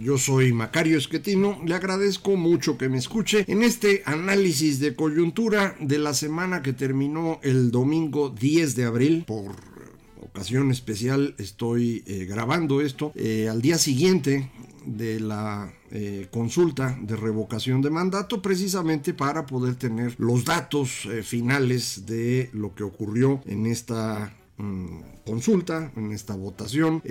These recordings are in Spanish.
Yo soy Macario Esquetino, le agradezco mucho que me escuche en este análisis de coyuntura de la semana que terminó el domingo 10 de abril. Por ocasión especial estoy eh, grabando esto eh, al día siguiente de la eh, consulta de revocación de mandato precisamente para poder tener los datos finales de lo que ocurrió en esta mm, consulta, en esta votación.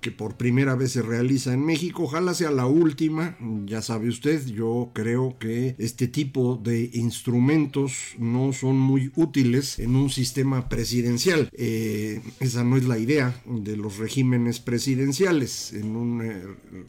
Que por primera vez se realiza en México. Ojalá sea la última, ya sabe usted, yo creo que este tipo de instrumentos no son muy útiles en un sistema presidencial. Eh, esa no es la idea de los regímenes presidenciales. En un eh,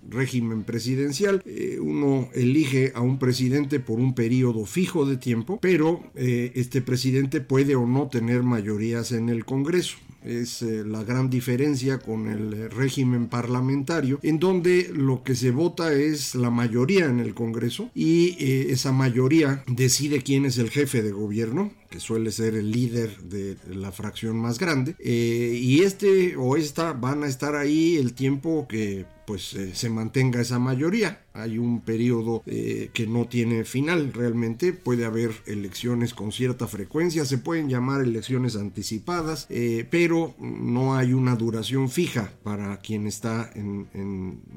régimen presidencial eh, uno elige a un presidente por un periodo fijo de tiempo, pero este presidente puede o no tener mayorías en el Congreso es eh, la gran diferencia con el eh, régimen parlamentario, en donde lo que se vota es la mayoría en el Congreso y eh, esa mayoría decide quién es el jefe de gobierno, que suele ser el líder de la fracción más grande, y este o esta van a estar ahí el tiempo que pues eh, se mantenga esa mayoría. Hay un periodo eh, que no tiene final realmente. Puede haber elecciones con cierta frecuencia, se pueden llamar elecciones anticipadas, eh, pero no hay una duración fija para quien está en,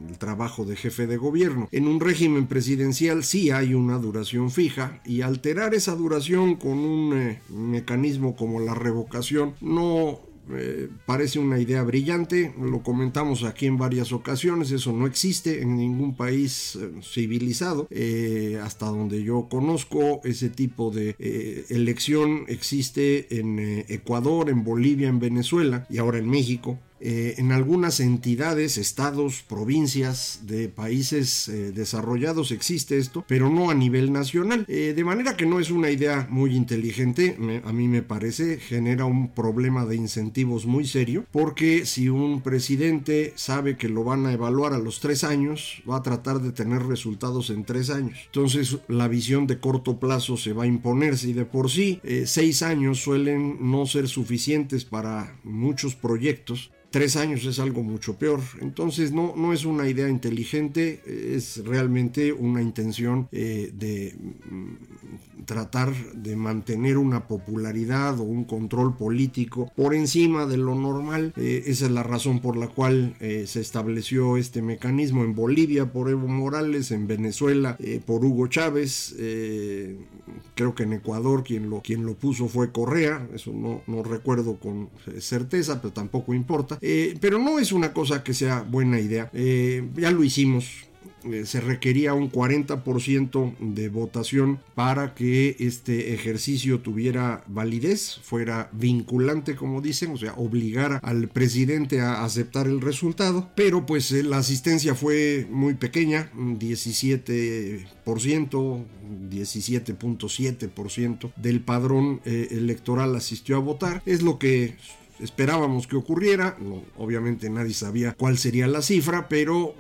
el trabajo de jefe de gobierno. En un régimen presidencial sí hay una duración fija y alterar esa duración con un mecanismo como la revocación no eh, parece una idea brillante, lo comentamos aquí en varias ocasiones, eso no existe en ningún país eh, civilizado, eh, hasta donde yo conozco ese tipo de eh, elección existe en Ecuador, en Bolivia, en Venezuela y ahora en México. Eh, en algunas entidades, estados, provincias de países eh, desarrollados existe esto, pero no a nivel nacional. Eh, de manera que no es una idea muy inteligente, a mí me parece, genera un problema de incentivos muy serio, porque si un presidente sabe que lo van a evaluar a los tres años, va a tratar de tener resultados en tres años. Entonces la visión de corto plazo se va a imponer. Si de por sí seis años suelen no ser suficientes para muchos proyectos, Tres años es algo mucho peor. Entonces no, no es una idea inteligente, es realmente una intención eh, de mm, tratar de mantener una popularidad o un control político por encima de lo normal. Eh, esa es la razón por la cual eh, se estableció este mecanismo en Bolivia por Evo Morales, en Venezuela por Hugo Chávez, creo que en Ecuador quien lo, quien lo puso fue Correa, eso no, no recuerdo con eh, certeza, pero tampoco importa. Eh, pero no es una cosa que sea buena idea. Eh, ya lo hicimos. Eh, se requería un 40% de votación para que este ejercicio tuviera validez, fuera vinculante, como dicen, o sea, obligara al presidente a aceptar el resultado. Pero pues eh, la asistencia fue muy pequeña, un 17%, 17.7% del padrón eh, electoral asistió a votar. Es lo que esperábamos que ocurriera. No, obviamente nadie sabía cuál sería la cifra, pero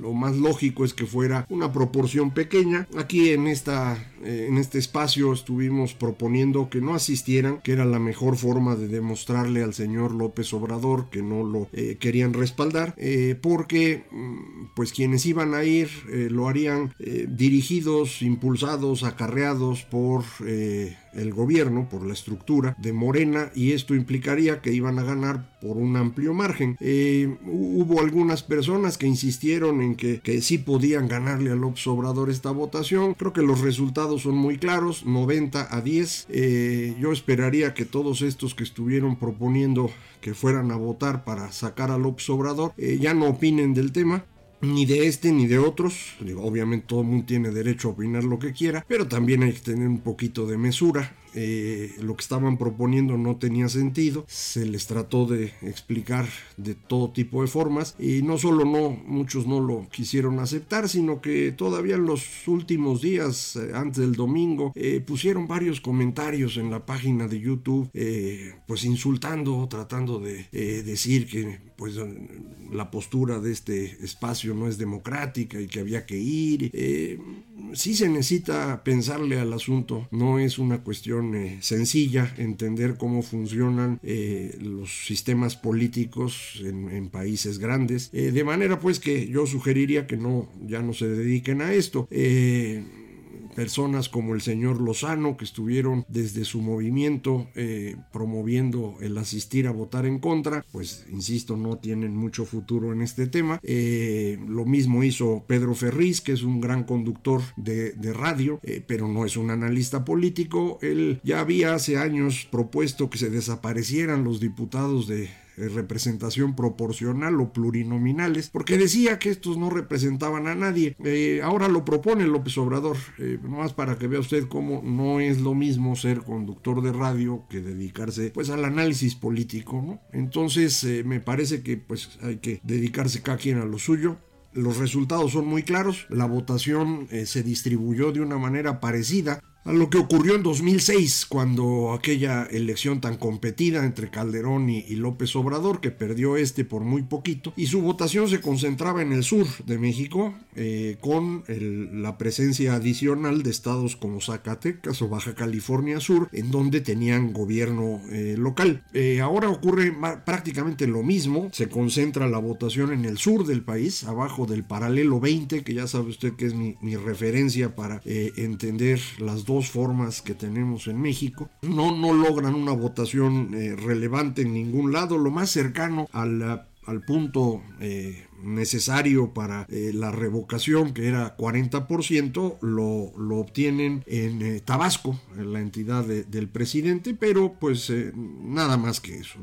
lo más lógico es que fuera una proporción pequeña. Aquí en, esta, eh, en este espacio estuvimos proponiendo que no asistieran, que era la mejor forma de demostrarle al señor López Obrador que no lo eh, querían respaldar, eh, porque mm, pues quienes iban a ir lo harían dirigidos, impulsados, acarreados por... el gobierno por la estructura de Morena y esto implicaría que iban a ganar por un amplio margen. Eh, hubo algunas personas que insistieron en que, que sí podían ganarle a López Obrador esta votación. Creo que los resultados son muy claros, 90 a 10. Eh, yo esperaría que todos estos que estuvieron proponiendo que fueran a votar para sacar a López Obrador eh, ya no opinen del tema ni de este ni de otros. obviamente todo el mundo tiene derecho a opinar lo que quiera, pero también hay que tener un poquito de mesura. Eh, lo que estaban proponiendo no tenía sentido, se les trató de explicar de todo tipo de formas y no solo no, muchos no lo quisieron aceptar, sino que todavía en los últimos días, eh, antes del domingo, eh, pusieron varios comentarios en la página de YouTube, pues insultando, tratando de decir que pues la postura de este espacio no es democrática y que había que ir. Sí se necesita pensarle al asunto, no es una cuestión eh, sencilla entender cómo funcionan eh, los sistemas políticos en, países grandes, eh, de manera pues que yo sugeriría que no, ya no se dediquen a esto personas como el señor Lozano, que estuvieron desde su movimiento eh, promoviendo el asistir a votar en contra, pues insisto, no tienen mucho futuro en este tema. Eh, lo mismo hizo Pedro Ferriz, que es un gran conductor de, radio, eh, pero no es un analista político. Él ya había hace años propuesto que se desaparecieran los diputados de representación proporcional o plurinominales, porque decía que estos no representaban a nadie. Eh, ahora lo propone López Obrador, eh, nomás para que vea usted cómo no es lo mismo ser conductor de radio que dedicarse pues al análisis político. Entonces me parece que pues hay que dedicarse cada quien a lo suyo. Los resultados son muy claros, la votación se distribuyó de una manera parecida a lo que ocurrió en 2006, cuando aquella elección tan competida entre Calderón y, López Obrador, que perdió este por muy poquito, y su votación se concentraba en el sur de México, eh, con la presencia adicional de estados como Zacatecas o Baja California Sur, en donde tenían gobierno eh, local. Eh, ahora ocurre prácticamente lo mismo, se concentra la votación en el sur del país, abajo del paralelo 20, que ya sabe usted que es mi, mi referencia para entender las dos formas que tenemos en México. No, no logran una votación eh, relevante en ningún lado. Lo más cercano al, al punto eh, necesario para eh, la revocación, que era 40%, lo, lo obtienen en Tabasco, en la entidad del presidente, pero pues nada más que eso.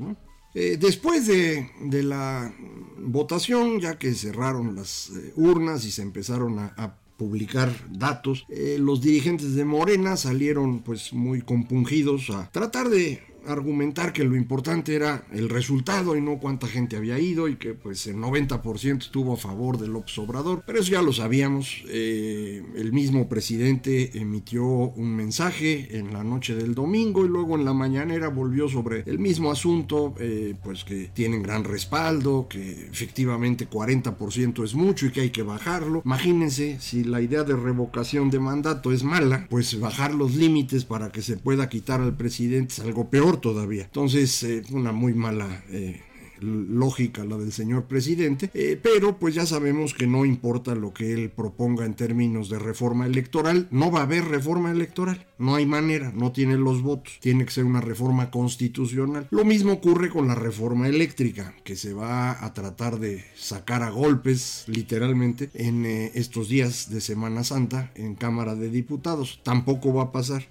después de, de, la votación, ya que cerraron las urnas y se empezaron a publicar datos, eh, los dirigentes de Morena salieron pues muy compungidos a tratar de argumentar que lo importante era el resultado y no cuánta gente había ido y que pues el 90% estuvo a favor del López Obrador, pero eso ya lo sabíamos, eh, el mismo presidente emitió un mensaje en la noche del domingo y luego en la mañanera volvió sobre el mismo asunto, eh, pues que tienen gran respaldo, que efectivamente 40% es mucho y que hay que bajarlo. Imagínense si la idea de revocación de mandato es mala, pues bajar los límites para que se pueda quitar al presidente es algo peor todavía. Entonces, eh, una muy mala eh, lógica la del señor presidente, eh, pero pues ya sabemos que no importa lo que él proponga en términos de reforma electoral, no va a haber reforma electoral, no hay manera, no tiene los votos, tiene que ser una reforma constitucional. Lo mismo ocurre con la reforma eléctrica, que se va a tratar de sacar a golpes, literalmente, en estos días de Semana Santa en Cámara de Diputados. Tampoco va a pasar.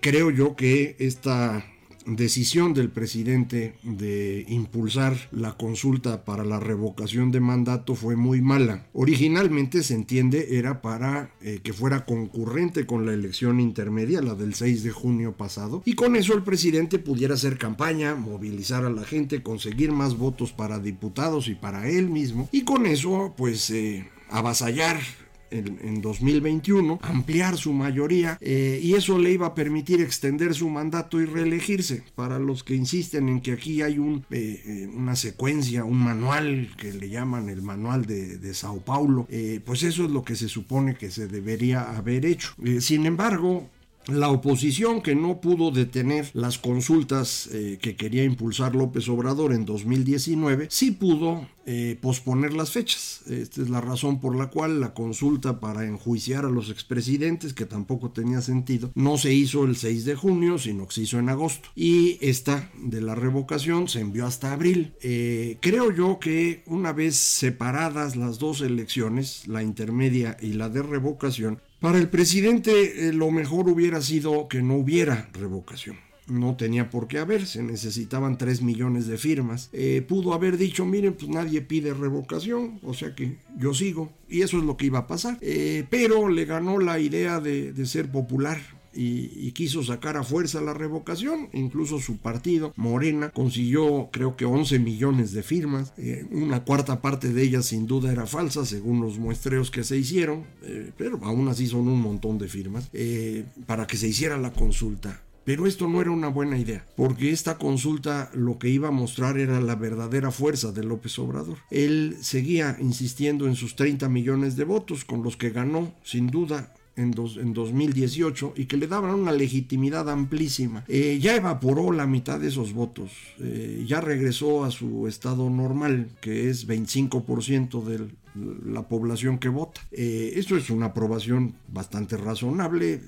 creo yo que esta decisión del presidente de impulsar la consulta para la revocación de mandato fue muy mala. Originalmente se entiende era para eh, que fuera concurrente con la elección intermedia, la del 6 de junio pasado, y con eso el presidente pudiera hacer campaña, movilizar a la gente, conseguir más votos para diputados y para él mismo, y con eso pues eh, avasallar en, 2021, ampliar su mayoría eh, y eso le iba a permitir extender su mandato y reelegirse. Para los que insisten en que aquí hay eh, eh, una secuencia, un manual que le llaman el manual de, de Sao Paulo, pues eso es lo que se supone que se debería haber hecho. sin embargo, La oposición que no pudo detener las consultas eh, que quería impulsar López Obrador en 2019, sí pudo eh, posponer las fechas. Esta es la razón por la cual la consulta para enjuiciar a los expresidentes, que tampoco tenía sentido, no se hizo el 6 de junio, sino que se hizo en agosto. Y esta de la revocación se envió hasta abril. Eh, creo yo que una vez separadas las dos elecciones, la intermedia y la de revocación, para el presidente eh, lo mejor hubiera sido que no hubiera revocación. No tenía por qué haber, se necesitaban 3 millones de firmas. Eh, pudo haber dicho, miren, pues nadie pide revocación, o sea que yo sigo. Y eso es lo que iba a pasar. Eh, pero le ganó la idea de, de ser popular y, quiso sacar a fuerza la revocación. Incluso su partido, Morena, consiguió creo que 11 millones de firmas. Eh, una cuarta parte de ellas sin duda era falsa, según los muestreos que se hicieron, eh, pero aún así son un montón de firmas, eh, para que se hiciera la consulta. Pero esto no era una buena idea, porque esta consulta lo que iba a mostrar era la verdadera fuerza de López Obrador. Él seguía insistiendo en sus 30 millones de votos, con los que ganó, sin duda, en, 2018 y que le daban una legitimidad amplísima. Eh, ya evaporó la mitad de esos votos, eh, ya regresó a su estado normal, que es 25% de la población que vota. Eh, esto es una aprobación bastante razonable,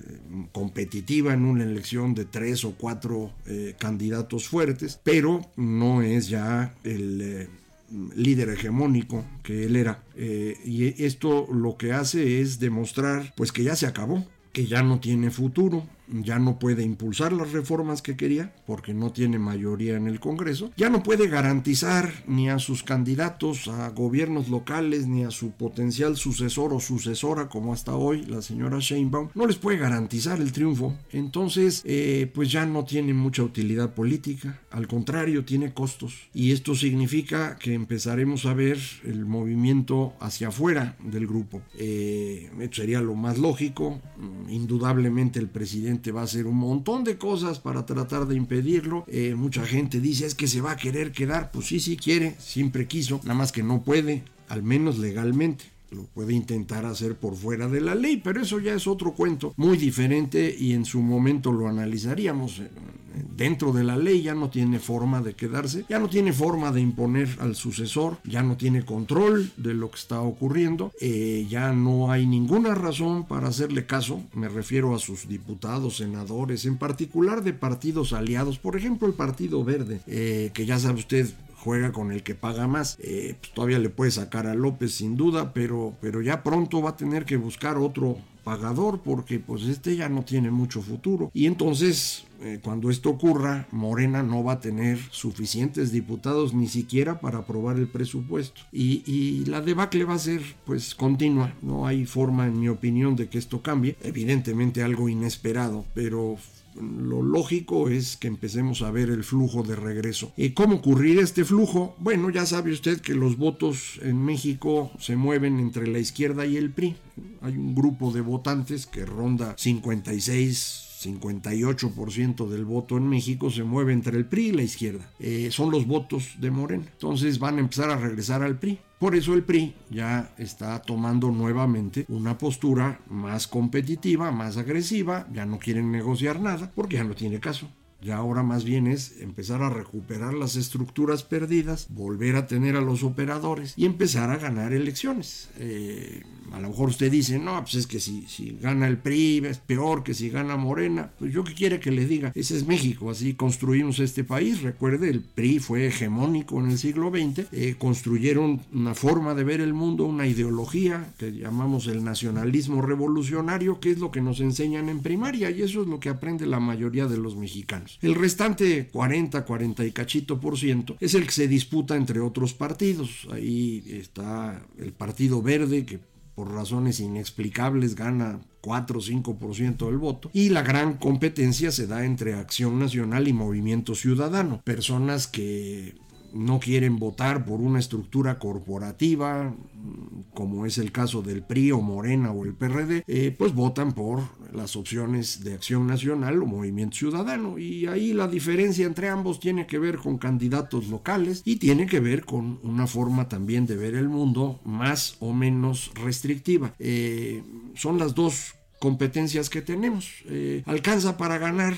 competitiva en una elección de tres o cuatro candidatos fuertes, pero no es ya el líder hegemónico que él era. Eh, y esto lo que hace es demostrar pues que ya se acabó, que ya no tiene futuro, ya no puede impulsar las reformas que quería porque no tiene mayoría en el Congreso, ya no puede garantizar ni a sus candidatos a gobiernos locales ni a su potencial sucesor o sucesora como hasta hoy la señora Sheinbaum, no les puede garantizar el triunfo, entonces eh, pues ya no tiene mucha utilidad política, al contrario tiene costos y esto significa que empezaremos a ver el movimiento hacia afuera del grupo. Eh, sería lo más lógico, indudablemente el presidente va a hacer un montón de cosas para tratar de impedirlo. Eh, mucha gente dice es que se va a querer quedar. Pues sí, sí quiere, siempre quiso, nada más que no puede, al menos legalmente lo puede intentar hacer por fuera de la ley, pero eso ya es otro cuento muy diferente y en su momento lo analizaríamos dentro de la ley, ya no tiene forma de quedarse, ya no tiene forma de imponer al sucesor, ya no tiene control de lo que está ocurriendo, eh, ya no hay ninguna razón para hacerle caso, me refiero a sus diputados, senadores, en particular de partidos aliados, por ejemplo el Partido Verde, eh, que ya sabe usted juega con el que paga más. Eh, pues todavía le puede sacar a López sin duda, pero, pero ya pronto va a tener que buscar otro pagador porque pues este ya no tiene mucho futuro. Y entonces eh, cuando esto ocurra, Morena no va a tener suficientes diputados ni siquiera para aprobar el presupuesto. Y, y, la debacle va a ser pues continua. No hay forma en mi opinión de que esto cambie. Evidentemente algo inesperado, pero lo lógico es que empecemos a ver el flujo de regreso. ¿Y cómo ocurrir este flujo? Bueno, ya sabe usted que los votos en México se mueven entre la izquierda y el PRI. Hay un grupo de votantes que ronda 56 58% del voto en México se mueve entre el PRI y la izquierda. Eh, son los votos de Morena. Entonces van a empezar a regresar al PRI. Por eso el PRI ya está tomando nuevamente una postura más competitiva, más agresiva, ya no quieren negociar nada porque ya no tiene caso. Ya ahora más bien es empezar a recuperar las estructuras perdidas, volver a tener a los operadores y empezar a ganar elecciones. Eh, a lo mejor usted dice, no, pues es que si, si gana el PRI es peor que si gana Morena. Pues yo qué quiere que le diga, ese es México, así construimos este país. Recuerde, el PRI fue hegemónico en el siglo XX, eh, construyeron una forma de ver el mundo, una ideología que llamamos el nacionalismo revolucionario, que es lo que nos enseñan en primaria y eso es lo que aprende la mayoría de los mexicanos. El restante 40, 40 y cachito por ciento es el que se disputa entre otros partidos. Ahí está el Partido Verde, que por razones inexplicables gana 4 o 5% del voto. Y la gran competencia se da entre Acción Nacional y Movimiento Ciudadano. Personas que no quieren votar por una estructura corporativa, como es el caso del PRI o Morena o el PRD, eh, pues votan por las opciones de Acción Nacional o Movimiento Ciudadano. Y ahí la diferencia entre ambos tiene que ver con candidatos locales y tiene que ver con una forma también de ver el mundo más o menos restrictiva. Eh, son las dos competencias que tenemos. Eh, alcanza para ganar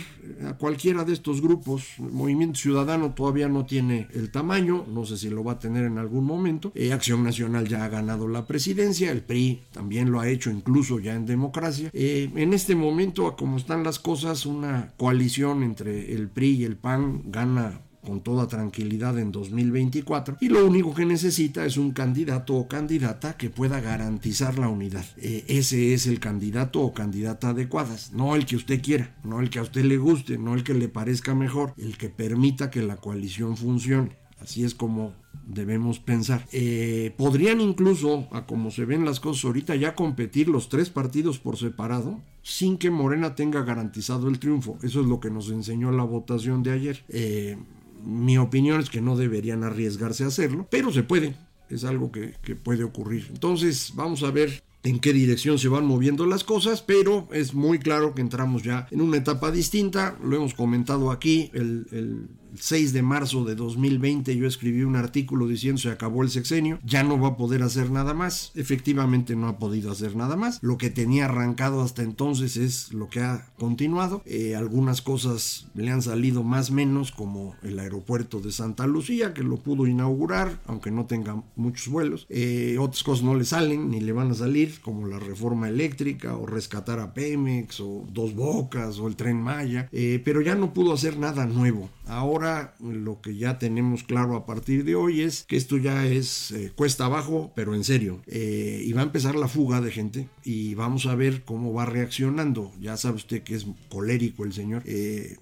a cualquiera de estos grupos. Movimiento Ciudadano todavía no tiene el tamaño, no sé si lo va a tener en algún momento. Eh, Acción Nacional ya ha ganado la presidencia, el PRI también lo ha hecho incluso ya en democracia. Eh, en este momento, como están las cosas, una coalición entre el PRI y el PAN gana con toda tranquilidad en 2024 y lo único que necesita es un candidato o candidata que pueda garantizar la unidad. Eh, ese es el candidato o candidata adecuadas, no el que usted quiera, no el que a usted le guste, no el que le parezca mejor, el que permita que la coalición funcione. Así es como debemos pensar. Eh, podrían incluso, a como se ven las cosas ahorita, ya competir los tres partidos por separado sin que Morena tenga garantizado el triunfo. Eso es lo que nos enseñó la votación de ayer. Eh, mi opinión es que no deberían arriesgarse a hacerlo, pero se puede. Es algo que, puede ocurrir. Entonces, vamos a ver en qué dirección se van moviendo las cosas, pero es muy claro que entramos ya en una etapa distinta, lo hemos comentado aquí, el 6 de marzo de 2020 yo escribí un artículo diciendo se acabó el sexenio, ya no va a poder hacer nada más, efectivamente no ha podido hacer nada más, lo que tenía arrancado hasta entonces es lo que ha continuado, eh, algunas cosas le han salido más menos como el aeropuerto de Santa Lucía que lo pudo inaugurar aunque no tenga muchos vuelos, eh, otras cosas no le salen ni le van a salir como la reforma eléctrica o rescatar a Pemex o Dos Bocas o el tren Maya, eh, pero ya no pudo hacer nada nuevo, ahora lo que ya tenemos claro a partir de hoy es que esto ya es eh, cuesta abajo, pero en serio. Eh, y va a empezar la fuga de gente y vamos a ver cómo va reaccionando. Ya sabe usted que es colérico el señor. Eh,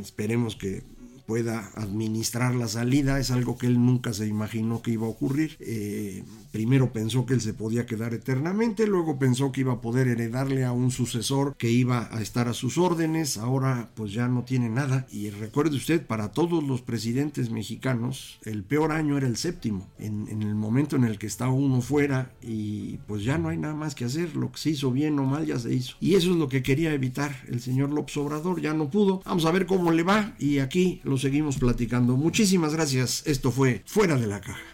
esperemos que pueda administrar la salida, es algo que él nunca se imaginó que iba a ocurrir. Eh, primero pensó que él se podía quedar eternamente, luego pensó que iba a poder heredarle a un sucesor que iba a estar a sus órdenes, ahora pues ya no tiene nada. Y recuerde usted, para todos los presidentes mexicanos, el peor año era el séptimo, en, el momento en el que está uno fuera y pues ya no hay nada más que hacer, lo que se hizo bien o mal ya se hizo. Y eso es lo que quería evitar el señor López Obrador, ya no pudo. Vamos a ver cómo le va y aquí lo seguimos platicando. Muchísimas gracias. Esto fue Fuera de la Caja.